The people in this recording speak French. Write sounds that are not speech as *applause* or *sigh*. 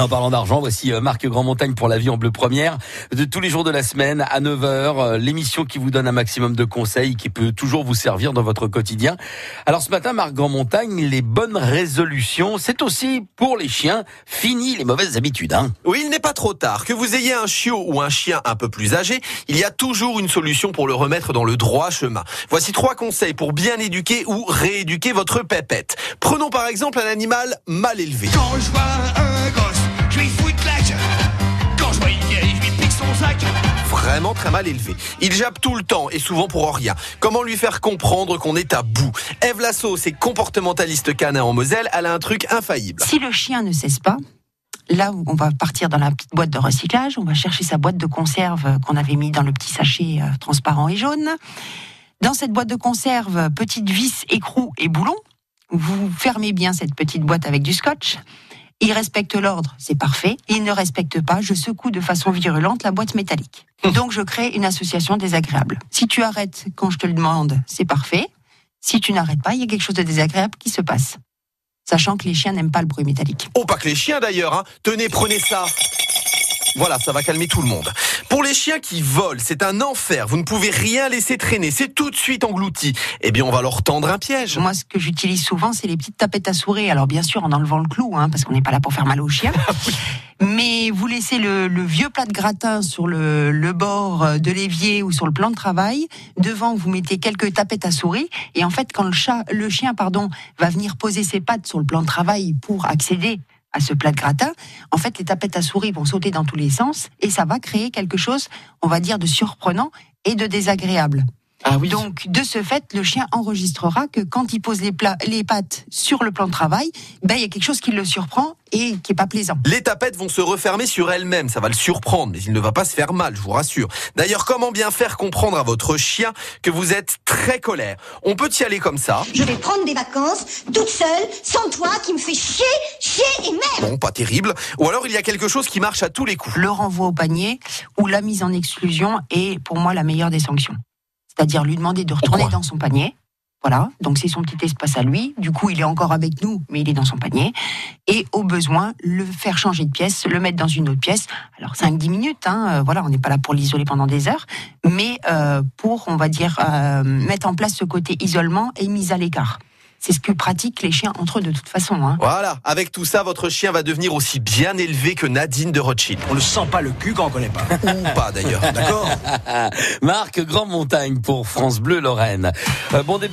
En parlant d'argent, voici euh, Marc Grandmontagne pour la vie en bleu première. De tous les jours de la semaine à 9h, euh, l'émission qui vous donne un maximum de conseils qui peut toujours vous servir dans votre quotidien. Alors ce matin, Marc Grandmontagne, les bonnes résolutions, c'est aussi pour les chiens. Fini les mauvaises habitudes. Hein. Oui, il n'est pas trop tard. Que vous ayez un chiot ou un chien un peu plus âgé, il y a toujours une solution pour le remettre dans le droit chemin. Voici trois conseils pour bien éduquer ou rééduquer votre pépette. Prenons par exemple un animal mal élevé. Quand je vois un gosse, vraiment très mal élevé. Il jappe tout le temps et souvent pour rien. Comment lui faire comprendre qu'on est à bout? Eve Lasso, c'est comportementaliste canin en Moselle, elle a un truc infaillible. Si le chien ne cesse pas, là on va partir dans la petite boîte de recyclage, on va chercher sa boîte de conserve qu'on avait mis dans le petit sachet euh, transparent et jaune. Dans cette boîte de conserve, petite vis, écrou et boulon. Vous fermez bien cette petite boîte avec du scotch. Il respecte l'ordre, c'est parfait. Il ne respecte pas, je secoue de façon virulente la boîte métallique. Donc je crée une association désagréable. Si tu arrêtes quand je te le demande, c'est parfait. Si tu n'arrêtes pas, il y a quelque chose de désagréable qui se passe. Sachant que les chiens n'aiment pas le bruit métallique. Oh, pas que les chiens d'ailleurs, hein. Tenez, prenez ça. Voilà, ça va calmer tout le monde. Pour les chiens qui volent, c'est un enfer. Vous ne pouvez rien laisser traîner. C'est tout de suite englouti. Eh bien, on va leur tendre un piège. Moi, ce que j'utilise souvent, c'est les petites tapettes à souris. Alors, bien sûr, en enlevant le clou, hein, parce qu'on n'est pas là pour faire mal aux chiens. *laughs* Mais vous laissez le, le vieux plat de gratin sur le, le bord de l'évier ou sur le plan de travail. Devant, vous mettez quelques tapettes à souris. Et en fait, quand le chat, le chien, pardon, va venir poser ses pattes sur le plan de travail pour accéder à ce plat de gratin, en fait, les tapettes à souris vont sauter dans tous les sens et ça va créer quelque chose, on va dire, de surprenant et de désagréable. Ah oui. Donc, de ce fait, le chien enregistrera que quand il pose les, plats, les pattes sur le plan de travail, ben, il y a quelque chose qui le surprend et qui est pas plaisant. Les tapettes vont se refermer sur elles-mêmes, ça va le surprendre, mais il ne va pas se faire mal, je vous rassure. D'ailleurs, comment bien faire comprendre à votre chien que vous êtes très colère? On peut y aller comme ça. Je vais prendre des vacances toute seule, sans toi, qui me fait chier, chier et merde. Bon, pas terrible. Ou alors il y a quelque chose qui marche à tous les coups. Le renvoi au panier ou la mise en exclusion est pour moi la meilleure des sanctions. C'est-à-dire lui demander de retourner dans son panier. Voilà, donc c'est son petit espace à lui. Du coup, il est encore avec nous, mais il est dans son panier. Et au besoin, le faire changer de pièce, le mettre dans une autre pièce. Alors 5-10 minutes, hein, euh, voilà, on n'est pas là pour l'isoler pendant des heures, mais euh, pour, on va dire, euh, mettre en place ce côté isolement et mise à l'écart. C'est ce que pratiquent les chiens entre eux de toute façon. Hein. Voilà, avec tout ça, votre chien va devenir aussi bien élevé que Nadine de Rothschild. On le sent pas le cul quand on connaît pas. Ou pas d'ailleurs. *laughs* D'accord *laughs* Marc Grandmontagne pour France Bleu Lorraine. Euh, bon début